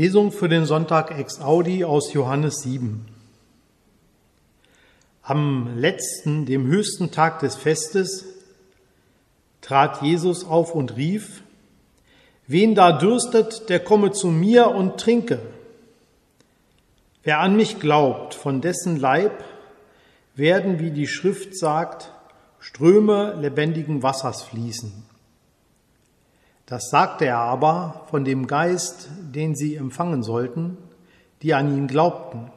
Lesung für den Sonntag ex Audi aus Johannes 7. Am letzten, dem höchsten Tag des Festes, trat Jesus auf und rief, Wen da dürstet, der komme zu mir und trinke. Wer an mich glaubt, von dessen Leib werden, wie die Schrift sagt, Ströme lebendigen Wassers fließen. Das sagte er aber von dem Geist, den sie empfangen sollten, die an ihn glaubten.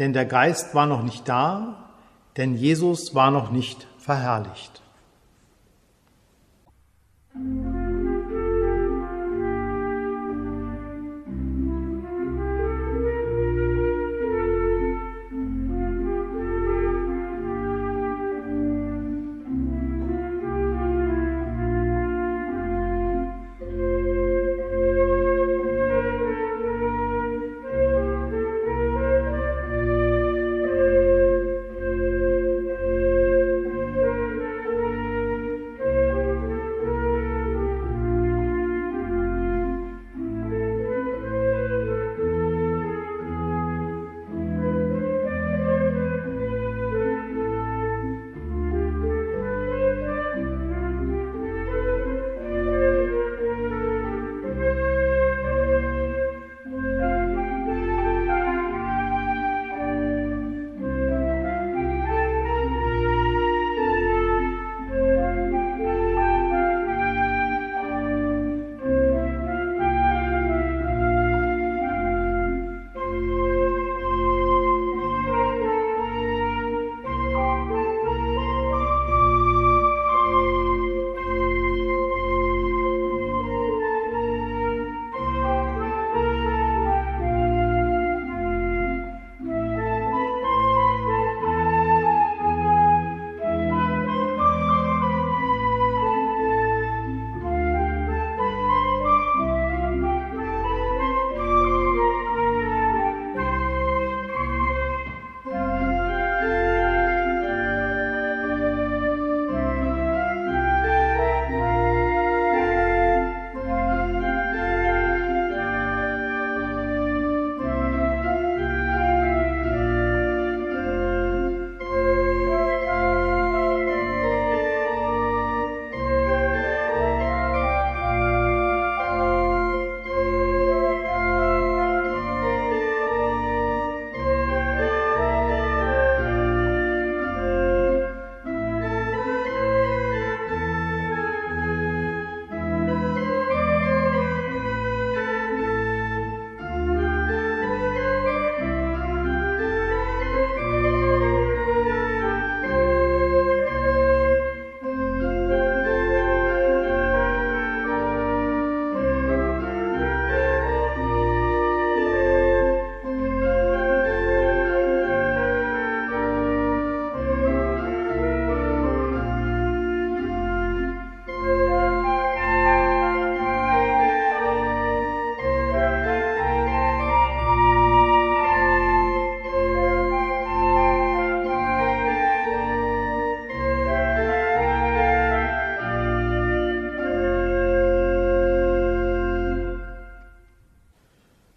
Denn der Geist war noch nicht da, denn Jesus war noch nicht verherrlicht.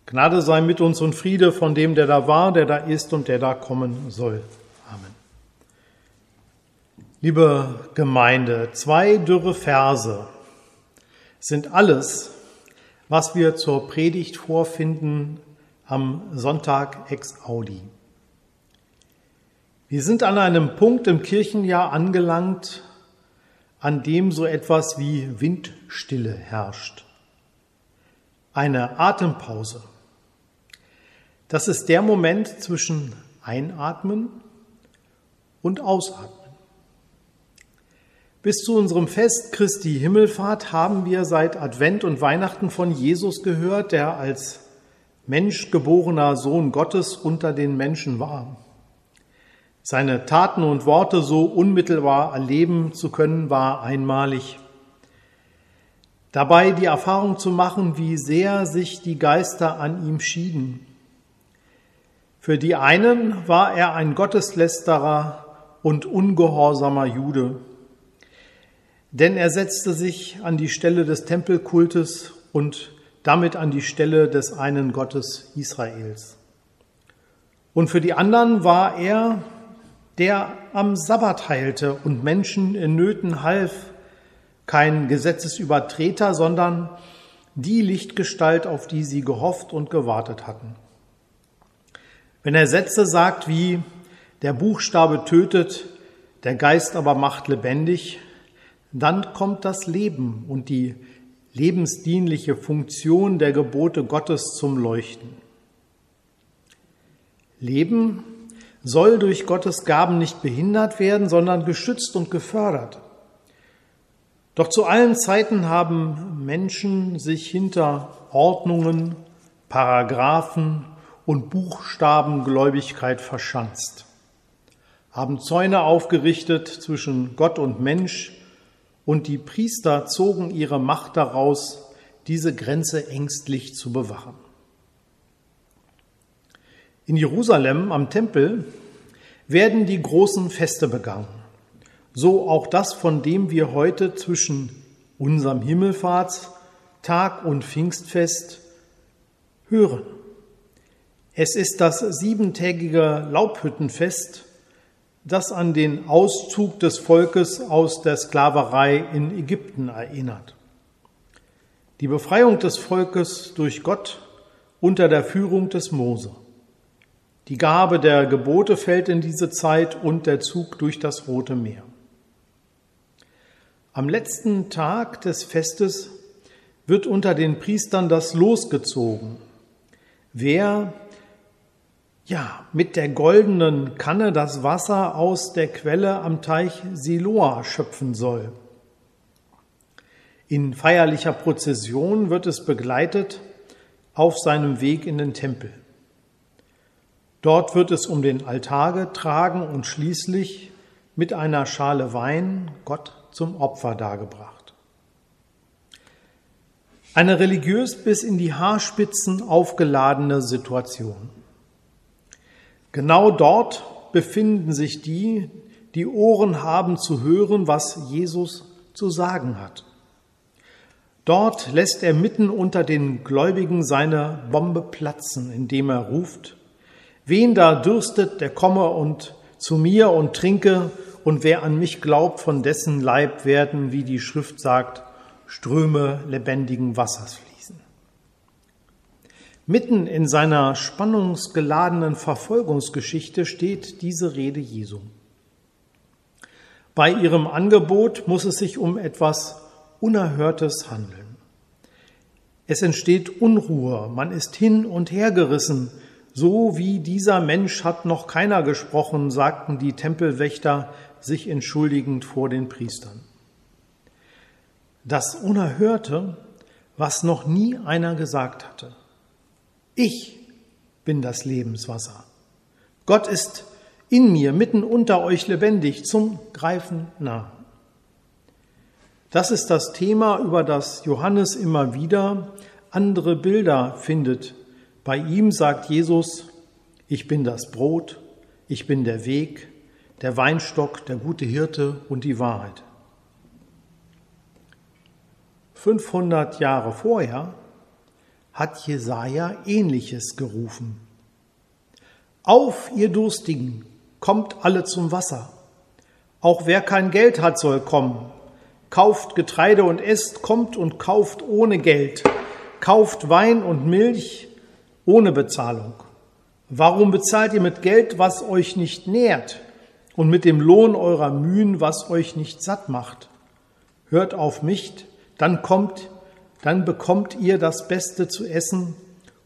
Gnade sei mit uns und Friede von dem, der da war, der da ist und der da kommen soll. Amen. Liebe Gemeinde, zwei dürre Verse sind alles, was wir zur Predigt vorfinden am Sonntag ex Audi. Wir sind an einem Punkt im Kirchenjahr angelangt, an dem so etwas wie Windstille herrscht. Eine Atempause das ist der Moment zwischen Einatmen und Ausatmen. Bis zu unserem Fest Christi Himmelfahrt haben wir seit Advent und Weihnachten von Jesus gehört, der als menschgeborener Sohn Gottes unter den Menschen war. Seine Taten und Worte so unmittelbar erleben zu können, war einmalig. Dabei die Erfahrung zu machen, wie sehr sich die Geister an ihm schieden für die einen war er ein Gotteslästerer und ungehorsamer Jude, denn er setzte sich an die Stelle des Tempelkultes und damit an die Stelle des einen Gottes Israels. Und für die anderen war er, der am Sabbat heilte und Menschen in Nöten half, kein Gesetzesübertreter, sondern die Lichtgestalt, auf die sie gehofft und gewartet hatten. Wenn er Sätze sagt wie der Buchstabe tötet, der Geist aber macht lebendig, dann kommt das Leben und die lebensdienliche Funktion der Gebote Gottes zum Leuchten. Leben soll durch Gottes Gaben nicht behindert werden, sondern geschützt und gefördert. Doch zu allen Zeiten haben Menschen sich hinter Ordnungen, Paragraphen und Buchstabengläubigkeit verschanzt, haben Zäune aufgerichtet zwischen Gott und Mensch, und die Priester zogen ihre Macht daraus, diese Grenze ängstlich zu bewachen. In Jerusalem am Tempel werden die großen Feste begangen so auch das, von dem wir heute zwischen unserem Himmelfahrtstag und Pfingstfest hören. Es ist das siebentägige Laubhüttenfest, das an den Auszug des Volkes aus der Sklaverei in Ägypten erinnert. Die Befreiung des Volkes durch Gott unter der Führung des Mose. Die Gabe der Gebote fällt in diese Zeit und der Zug durch das Rote Meer. Am letzten Tag des Festes wird unter den Priestern das Los gezogen. Wer ja, mit der goldenen Kanne das Wasser aus der Quelle am Teich Siloa schöpfen soll. In feierlicher Prozession wird es begleitet auf seinem Weg in den Tempel. Dort wird es um den Altar getragen und schließlich mit einer Schale Wein Gott zum Opfer dargebracht. Eine religiös bis in die Haarspitzen aufgeladene Situation. Genau dort befinden sich die, die Ohren haben zu hören, was Jesus zu sagen hat. Dort lässt er mitten unter den Gläubigen seine Bombe platzen, indem er ruft, wen da dürstet, der komme und zu mir und trinke, und wer an mich glaubt, von dessen Leib werden, wie die Schrift sagt, Ströme lebendigen Wassers. Mitten in seiner spannungsgeladenen Verfolgungsgeschichte steht diese Rede Jesu. Bei ihrem Angebot muss es sich um etwas Unerhörtes handeln. Es entsteht Unruhe, man ist hin und her gerissen, so wie dieser Mensch hat noch keiner gesprochen, sagten die Tempelwächter, sich entschuldigend vor den Priestern. Das Unerhörte, was noch nie einer gesagt hatte. Ich bin das Lebenswasser. Gott ist in mir, mitten unter euch lebendig, zum Greifen nah. Das ist das Thema, über das Johannes immer wieder andere Bilder findet. Bei ihm sagt Jesus, ich bin das Brot, ich bin der Weg, der Weinstock, der gute Hirte und die Wahrheit. 500 Jahre vorher hat Jesaja Ähnliches gerufen. Auf, ihr Durstigen, kommt alle zum Wasser. Auch wer kein Geld hat, soll kommen. Kauft Getreide und esst, kommt und kauft ohne Geld. Kauft Wein und Milch ohne Bezahlung. Warum bezahlt ihr mit Geld, was euch nicht nährt? und mit dem Lohn eurer Mühen, was euch nicht satt macht. Hört auf mich, dann kommt, dann bekommt ihr das Beste zu essen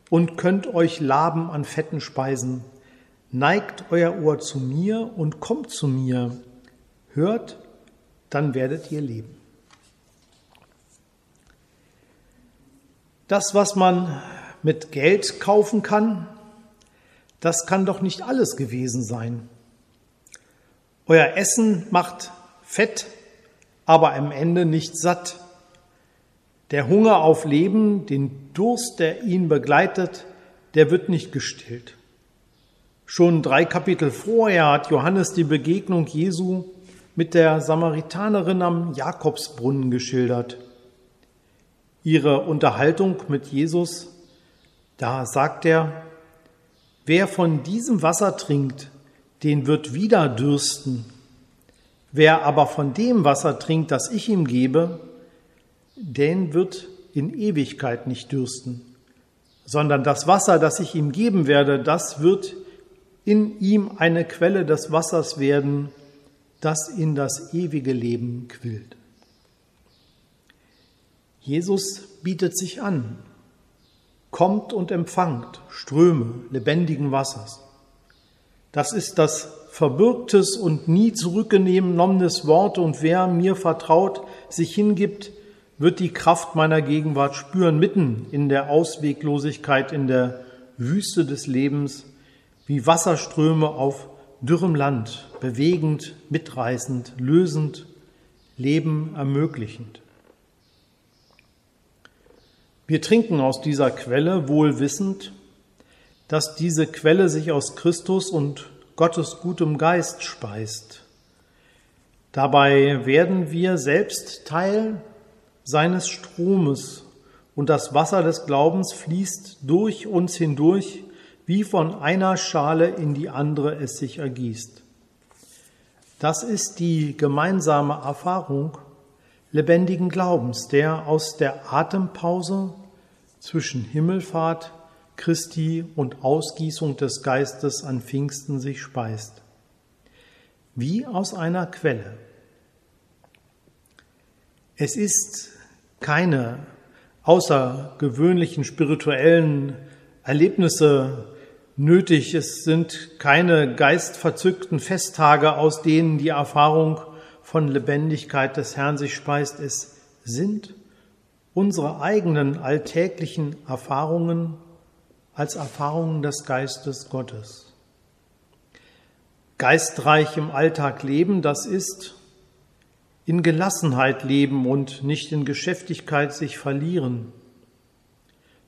und könnt euch laben an fetten Speisen. Neigt euer Ohr zu mir und kommt zu mir. Hört, dann werdet ihr leben. Das, was man mit Geld kaufen kann, das kann doch nicht alles gewesen sein. Euer Essen macht fett, aber am Ende nicht satt. Der Hunger auf Leben, den Durst, der ihn begleitet, der wird nicht gestillt. Schon drei Kapitel vorher hat Johannes die Begegnung Jesu mit der Samaritanerin am Jakobsbrunnen geschildert. ihre Unterhaltung mit Jesus, da sagt er, wer von diesem Wasser trinkt, den wird wieder dürsten. Wer aber von dem Wasser trinkt, das ich ihm gebe, den wird in Ewigkeit nicht dürsten, sondern das Wasser, das ich ihm geben werde, das wird in ihm eine Quelle des Wassers werden, das in das ewige Leben quillt. Jesus bietet sich an, kommt und empfangt Ströme lebendigen Wassers. Das ist das verbürgtes und nie zurückgenommenes Wort und wer mir vertraut, sich hingibt, wird die Kraft meiner Gegenwart spüren, mitten in der Ausweglosigkeit, in der Wüste des Lebens, wie Wasserströme auf dürrem Land, bewegend, mitreißend, lösend, Leben ermöglichend. Wir trinken aus dieser Quelle wohl wissend, dass diese Quelle sich aus Christus und Gottes gutem Geist speist. Dabei werden wir selbst Teil seines Stromes und das Wasser des Glaubens fließt durch uns hindurch, wie von einer Schale in die andere es sich ergießt. Das ist die gemeinsame Erfahrung lebendigen Glaubens, der aus der Atempause zwischen Himmelfahrt Christi und Ausgießung des Geistes an Pfingsten sich speist. Wie aus einer Quelle. Es ist keine außergewöhnlichen spirituellen Erlebnisse nötig. Es sind keine geistverzückten Festtage, aus denen die Erfahrung von Lebendigkeit des Herrn sich speist. Es sind unsere eigenen alltäglichen Erfahrungen als Erfahrungen des Geistes Gottes. Geistreich im Alltag leben, das ist in Gelassenheit leben und nicht in Geschäftigkeit sich verlieren.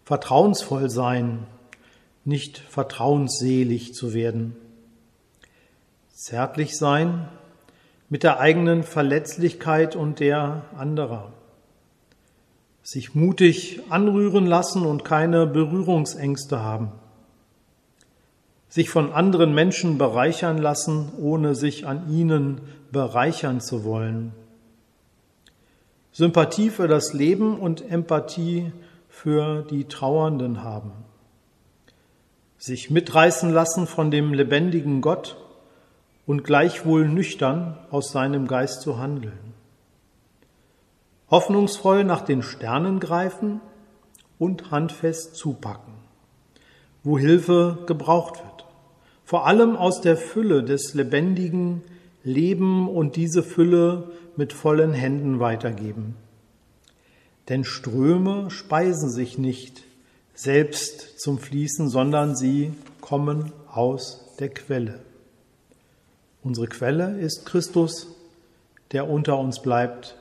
Vertrauensvoll sein, nicht vertrauensselig zu werden. Zärtlich sein mit der eigenen Verletzlichkeit und der anderer. Sich mutig anrühren lassen und keine Berührungsängste haben. Sich von anderen Menschen bereichern lassen, ohne sich an ihnen bereichern zu wollen. Sympathie für das Leben und Empathie für die Trauernden haben. Sich mitreißen lassen von dem lebendigen Gott und gleichwohl nüchtern aus seinem Geist zu handeln. Hoffnungsvoll nach den Sternen greifen und handfest zupacken, wo Hilfe gebraucht wird. Vor allem aus der Fülle des lebendigen Leben und diese Fülle mit vollen Händen weitergeben. Denn Ströme speisen sich nicht selbst zum Fließen, sondern sie kommen aus der Quelle. Unsere Quelle ist Christus, der unter uns bleibt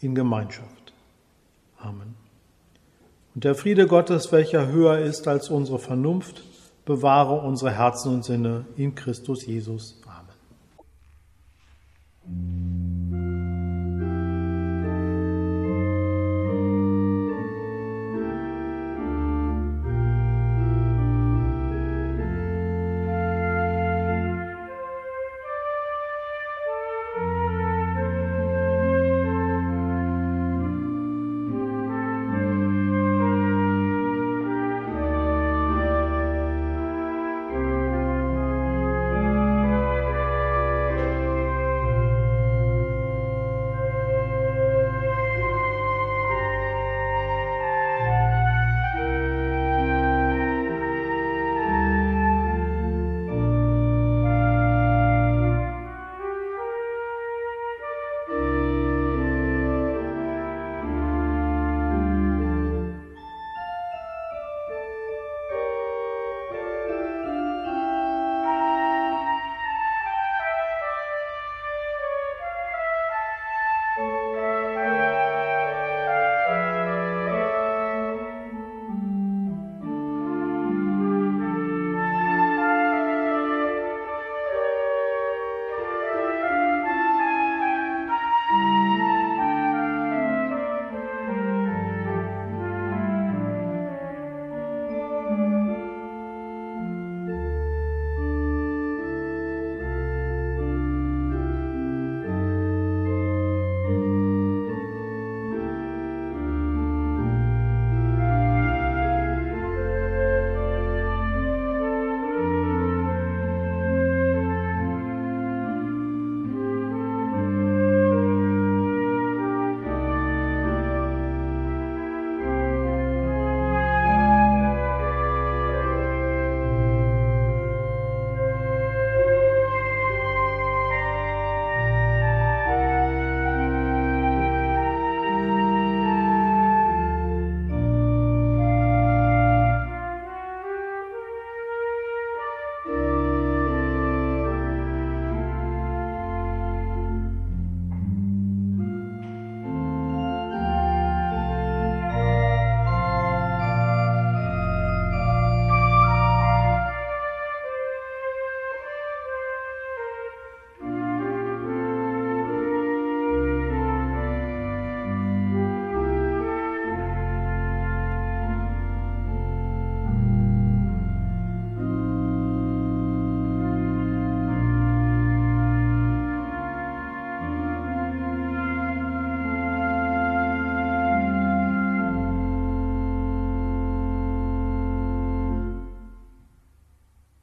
in Gemeinschaft. Amen. Und der Friede Gottes, welcher höher ist als unsere Vernunft, bewahre unsere Herzen und Sinne in Christus Jesus.